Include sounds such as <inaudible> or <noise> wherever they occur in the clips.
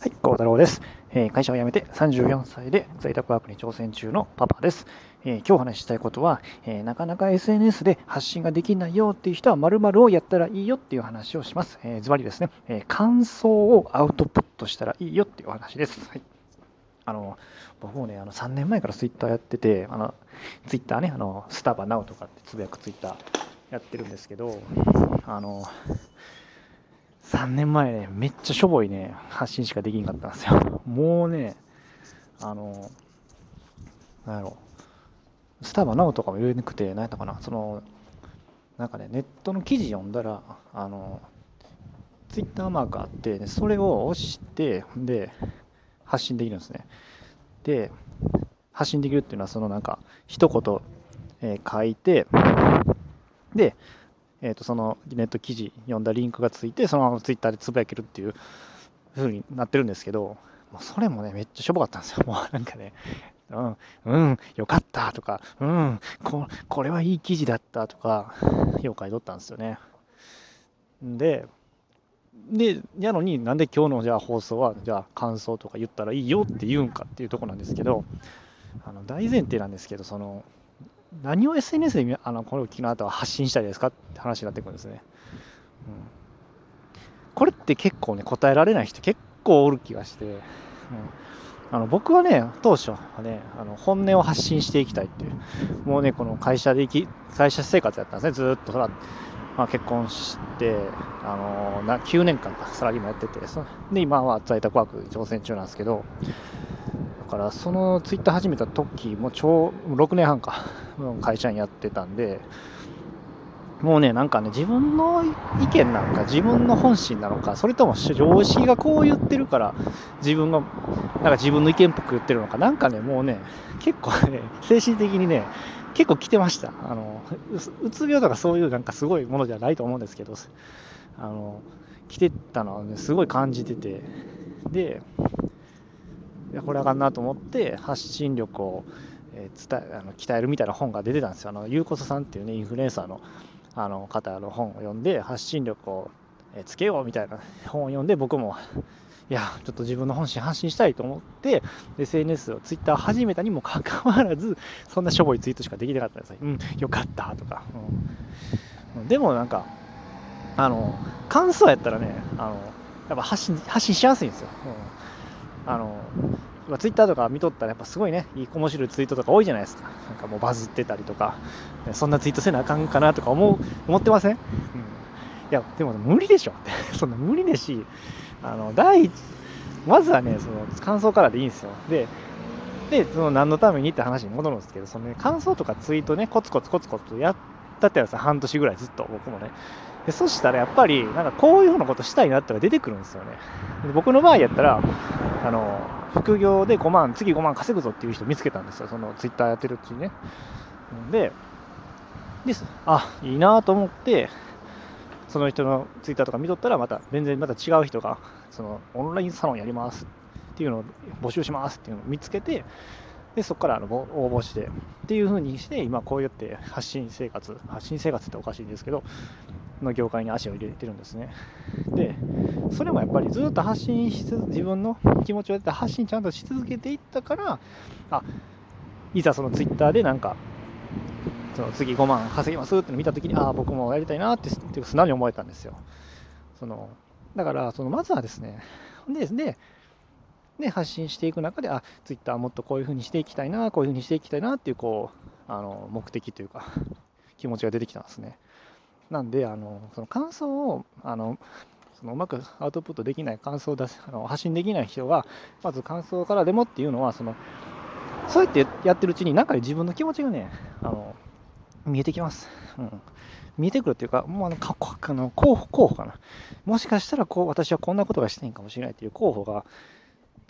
はい、孝太郎です、えー、会社を辞めて34歳で在宅ワークに挑戦中のパパです。えー、今日お話ししたいことは、えー、なかなか SNS で発信ができないよっていう人は〇〇をやったらいいよっていう話をします。えー、ズバリですね、え感想をアウトプットしたらいいよっていうお話です。はい、あの僕もね、あの3年前から Twitter やってて、あの Twitter ね、あのスタバナウとかってつぶやく Twitter やってるんですけど、あの3年前ね、めっちゃしょぼいね、発信しかできんかったんですよ。<laughs> もうね、あの、なんやろ、スタバナウとかも言えなくて、何やったかな、その、なんかね、ネットの記事読んだら、あの、ツイッターマークあって、ね、それを押して、で、発信できるんですね。で、発信できるっていうのは、そのなんか、一言、えー、書いて、で、えー、とそのネット記事読んだリンクがついて、そのままツイッターでつぶやけるっていう風になってるんですけど、もうそれもね、めっちゃしょぼかったんですよ。もうなんかね、うん、うん、よかったとか、うん、ここれはいい記事だったとか、よう書いとったんですよね。で、で、やのになんで今日のじゃあ放送は、じゃあ感想とか言ったらいいよって言うんかっていうとこなんですけど、あの大前提なんですけど、その、何を SNS であのこの昨日あとは発信したいですかって話になってくるんですね。うん、これって結構ね、答えられない人結構おる気がして、うん、あの僕はね、当初はね、あの本音を発信していきたいっていう、もうね、この会社でき、会社生活やったんですね、ずっと、まあ、結婚して、あのな9年間、サラリーマンやってて、そで、今は在宅ワーク挑戦中なんですけど、からそのツイッター始めた時も超6年半か <laughs> 会社員やってたんでもうねなんかね自分の意見なのか自分の本心なのかそれとも上司がこう言ってるから自分がなんか自分の意見っぽく言ってるのかなんかねもうね結構ね精神的にね結構来てました。あのうつ病とかそういうなんかすごいものじゃないと思うんですけどあの来てたのはねすごい感じてて。でいやこれあかんなと思って発信力を、えー、伝えあの鍛えるみたいな本が出てたんですよ。あのゆうこそさんっていうねインフルエンサーのあの方の本を読んで発信力をつけようみたいな本を読んで僕もいやちょっと自分の本心発信したいと思って SNS をツイッター始めたにもかかわらずそんなしょぼいツイートしかできなかったんですよ。うん、よかったとか、うん。でもなんかあの感想やったらねあのやっぱ発信発信しやすいんですよ。うん、あのまあツイッターとか見とったらやっぱすごいね、いい面白いツイートとか多いじゃないですか。なんかもうバズってたりとか、そんなツイートせなあかんかなとか思う、思ってません、うん、いや、でも無理でしょって。<laughs> そんな無理ですし、あの、第一、まずはね、その感想からでいいんですよ。で、で、その何のためにって話に戻るんですけど、そのね、感想とかツイートね、コツコツコツコツやったってやつ半年ぐらいずっと僕もね。でそしたらやっぱり、なんかこういうふうなことしたいなってのが出てくるんですよね。で僕の場合やったら、あの、副業で5万、次5万稼ぐぞっていう人見つけたんですよ、そのツイッターやってるうちにね。で、です。あ、いいなと思って、その人のツイッターとか見とったら、また全然また違う人が、そのオンラインサロンやりますっていうのを募集しますっていうのを見つけて、でそこからあの応募してっていう風にして、今こうやって発信生活、発信生活っておかしいんですけど、の業界に足を入れてるんですね。で、それもやっぱりずっと発信し続自分の気持ちをやって発信ちゃんとし続けていったから、あいざそのツイッターでなんか、その次5万稼ぎますっての見たときに、ああ、僕もやりたいなってって素直に思えたんですよ。そのだから、そのまずはですね、ででで発信していく中で、あツイッターもっとこういうふうにしていきたいな、こういうふうにしていきたいなっていうこうあの目的というか、<laughs> 気持ちが出てきたんですね。なんで、あのその感想をあのそのうまくアウトプットできない、感想を出すあの発信できない人は、まず感想からでもっていうのは、そのそうやってやってるうちに、中で自分の気持ちがね、あの見えてきます。うん、見えてくるっていうか、もうあのかあの候補候補かな。もしかしたらこう私はこんなことがしていいかもしれないっていう候補が、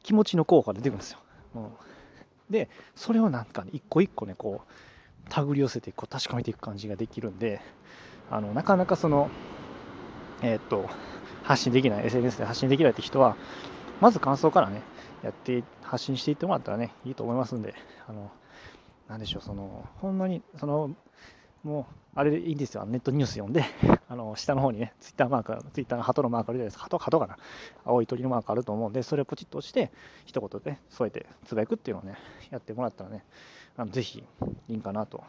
気持ちの候補が出てくるんですよ。うん、で、それをなんか、ね、一個一個ね、こう、手繰り寄せてこう確かめていく感じができるんで、あのなかなかその、えー、っと、発信できない、SNS で発信できないって人は、まず感想からね、やって、発信していってもらったらね、いいと思いますんで、あの、なんでしょう、その、ほんまに、その、もう、あれでいいんですよ。ネットニュース読んで、<laughs> あの下の方にね、ツイッターマーク、ツイッターの鳩のマークあるじゃないですか。鳩、鳩かな？青い鳥のマークあると思うんで、それをポチッと押して、一言で、添えてつぶやくっていうのをね、やってもらったらね、あのぜひいいんかなと。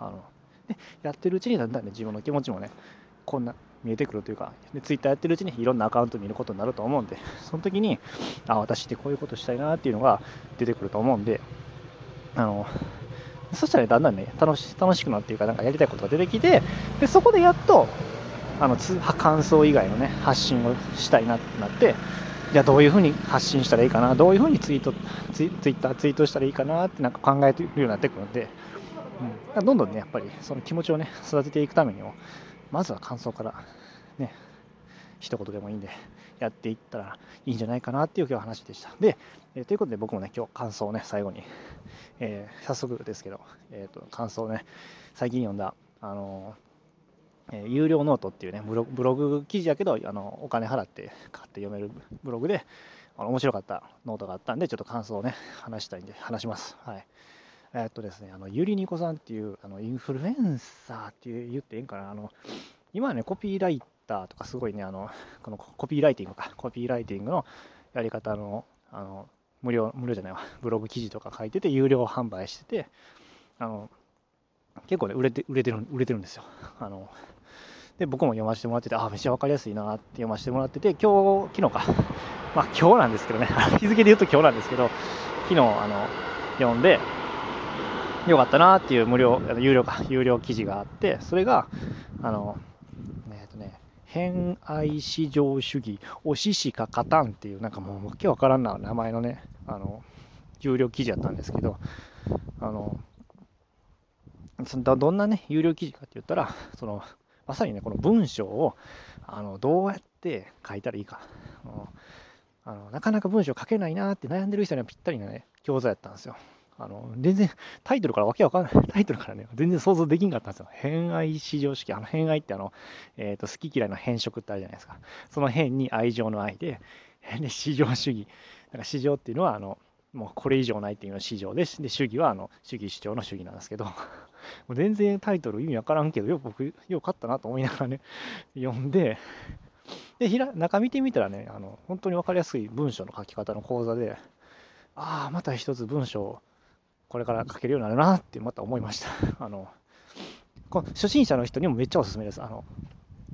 あのでやってるうちにだんだんね、自分の気持ちもね、こんな見えてくるというか、でツイッターやってるうちにいろんなアカウント見ることになると思うんで、その時に、あ、私ってこういうことしたいなっていうのが出てくると思うんで、あの、そしたらだんだんね、楽し楽しくなっていうか、なんかやりたいことが出てきて、でそこでやっと、あの感想以外のね、発信をしたいなってなって、じゃあどういうふうに発信したらいいかな、どういうふうにツイートツイツイッターツイートしたらいいかなってなんか考えてるようになってくるので、うん、どんどんね、やっぱりその気持ちをね、育てていくためにも、まずは感想からね、一言でもいいんで、やっていったらいいんじゃないかなっていう今日話でした。で、えー、ということで僕もね、今日感想をね、最後に、えー、早速ですけど、えーと、感想をね、最近読んだ、あのえー、有料ノートっていうねブロ、ブログ記事やけど、あのお金払って買って読めるブログで、あの面白かったノートがあったんで、ちょっと感想をね、話したいんで、話します。はい。えー、っとですね、あのゆりにこさんっていうあのインフルエンサーって言っていいんかな、あの今ね、コピーライターとかすごいね、あのこのコピーライティングか、コピーライティングのやり方のあの無料、無料じゃないわ、ブログ記事とか書いてて、有料販売してて、あの結構ね、売れて売れてる売れてるんですよ。あので僕も読ませてもらってて、あ、めっちゃ分かりやすいなって読ませてもらってて、今日、昨日か、まあ今日なんですけどね、<laughs> 日付で言うと今日なんですけど、昨日あの読んで、よかったなっていう無料、有料か、有料記事があって、それが、あの、えっ、とね、偏愛至上主義、推ししか勝たんっていう、なんかもう、わけわからんな名前のね、あの、有料記事やったんですけど、あの、そのどんなね、有料記事かって言ったら、その、まさにね、この文章を、あの、どうやって書いたらいいか。あのなかなか文章書けないなって悩んでる人にはぴったりなね、教材やったんですよ。あの、全然、タイトルからわけわかんない、<laughs> タイトルからね、全然想像できんかったんですよ。偏愛至上式。あの、偏愛ってあの、えっ、ー、と、好き嫌いの変色ってあるじゃないですか。その変に愛情の愛で、<laughs> で、至上主義。だから至上っていうのは、あの、もうこれ以上ないっていうのは至上で、で、主義は、あの、主義主張の主義なんですけど、<laughs> もう全然タイトル意味わからんけど、よく僕、よく買ったなと思いながらね、読んで、で、ひら中見てみたらね、あの、本当にわかりやすい文章の書き方の講座で、ああ、また一つ文章これから書けるようになるなってまた思いました。<laughs> あのこ初心者の人にもめっちゃおすすめです。あの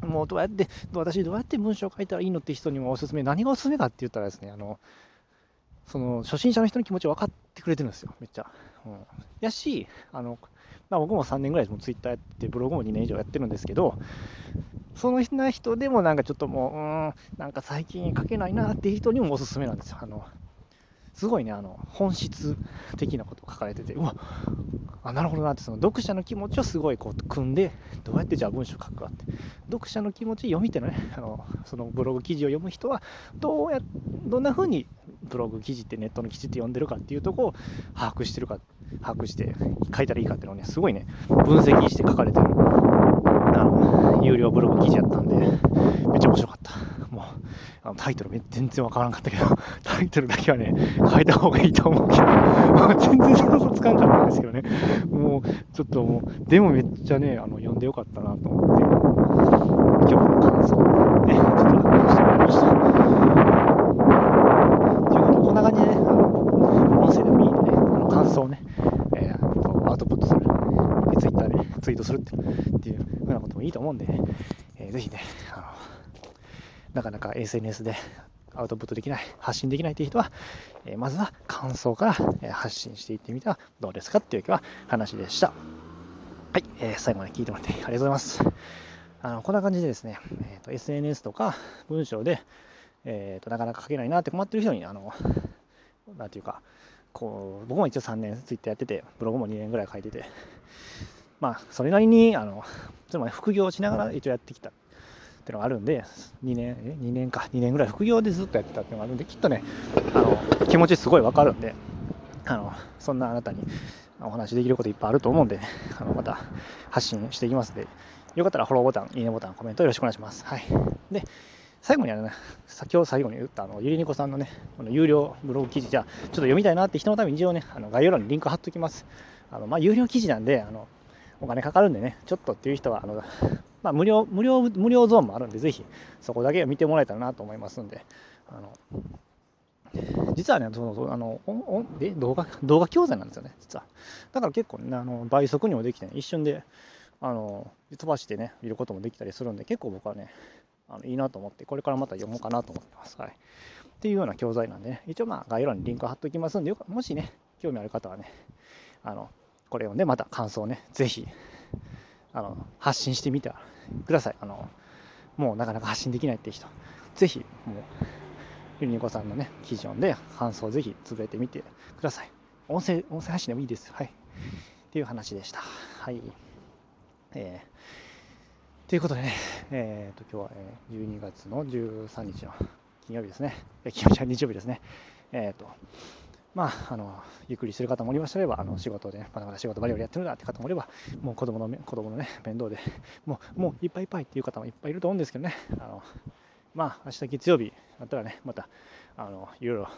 もうどうやって、私どうやって文章を書いたらいいのって人にもおすすめ、何がおすすめかって言ったらですね、あのその初心者の人の気持ちを分かってくれてるんですよ、めっちゃ。うん、やし、あのまあ、僕も3年ぐらいもツイッターやって、ブログも2年以上やってるんですけど、その人でもなんかちょっともう、うん、なんか最近書けないなっていう人にもおすすめなんですよ。あのすごいね、あの、本質的なことを書かれてて、うわ、あ、なるほどなって、その読者の気持ちをすごいこう組んで、どうやってじゃあ文章書くかって、読者の気持ち、読み手のね、あのそのブログ記事を読む人は、どうや、どんな風にブログ記事ってネットの記事って読んでるかっていうとこを把握してるか、把握して書いたらいいかっていうのをね、すごいね、分析して書かれてる、あの、有料ブログ記事やったんで、めっちゃ面白かった。あのタイトルめ全然わからんかったけど、<laughs> タイトルだけはね、変えた方がいいと思うけど、<laughs> 全然想像つかんかったんですけどね、もう、ちょっともう、でもめっちゃね、あの読んでよかったなと思って、今日の感想をね、ちょっと話してみました。ということで、こんな感じでね、あの音声でもいいんでね、あの感想をね、えー、アウトプットする、ツイッターで、ツイートするっていうふうなこともいいと思うんで、ね、えー、ぜひね、なかなか SNS でアウトプットできない、発信できないという人は、えまずは感想から、発信していってみてはどうですかっていう今日は話でした。はい、えー、最後まで聞いてもらってありがとうございます。あのこんな感じでですね、えーと、SNS とか文章で、えーと、なかなか書けないなって困ってる人に、あのなんていうか、こう僕も一応3年ツイッターやってて、ブログも2年ぐらい書いてて、まあ、それなりに、あのつまり副業をしながら一応やってきたっていうのがあるんで、2年、え2年か、2年ぐらい副業でずっとやってたっていうのがあるんで、きっとね、あの気持ちすごいわかるんで、あのそんなあなたにお話できることいっぱいあると思うんで、あのまた発信していきますので、よかったらフォローボタン、いいねボタン、コメントよろしくお願いします。はい。で、最後にあの、ね、先ほど最後に言ったあのゆりにこさんのね、この有料ブログ記事、じゃあ、ちょっと読みたいなって人のために一応ね、あの概要欄にリンク貼っときます。あのまあ、有料記事なんで、あのお金かかるんでね、ちょっとっていう人は、あのまあ、無料無料無料ゾーンもあるんで、ぜひそこだけ見てもらえたらなと思いますんで、あの実はね、そのあのえ動画動画教材なんですよね、実は。だから結構、ね、あの倍速にもできて、ね、一瞬であの飛ばしてね、見ることもできたりするんで、結構僕はね、あのいいなと思って、これからまた読もうかなと思ってます。はい、っていうような教材なんでね、一応まあ概要欄にリンク貼っておきますんで、もしね、興味ある方はね、あのこれをね、また感想をね、ぜひあの発信してみてください。あのもうなかなか発信できないって人、ぜひ、もう、ゆりにこさんのね、記事読んで、感想をぜひつぶえてみてください。音声、音声発信でもいいです。はい。っていう話でした。はい。えー、ということでね、えー、と今日は、え12月の13日の金曜日ですね。え金曜日は日曜日ですね。えっ、ー、と、まあ、あのゆっくりする方もおりましたれば、あの仕事で、ね、まだまだ仕事バリバリやってるんだって方もいれば、もう子供の子供のね、面倒で、もうもういっぱいいっぱいっていう方もいっぱいいると思うんですけどね、あのまあ、明日月曜日だったらね、また、あのいろいろ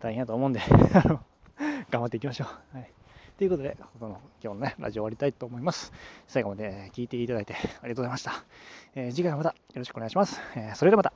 大変だと思うんで、<laughs> 頑張っていきましょう。はいということで、この今日のね、ラジオ終わりたいと思います。最後まで聞いていただいてありがとうございました。えー、次回もまたよろしくお願いします。えー、それではまた、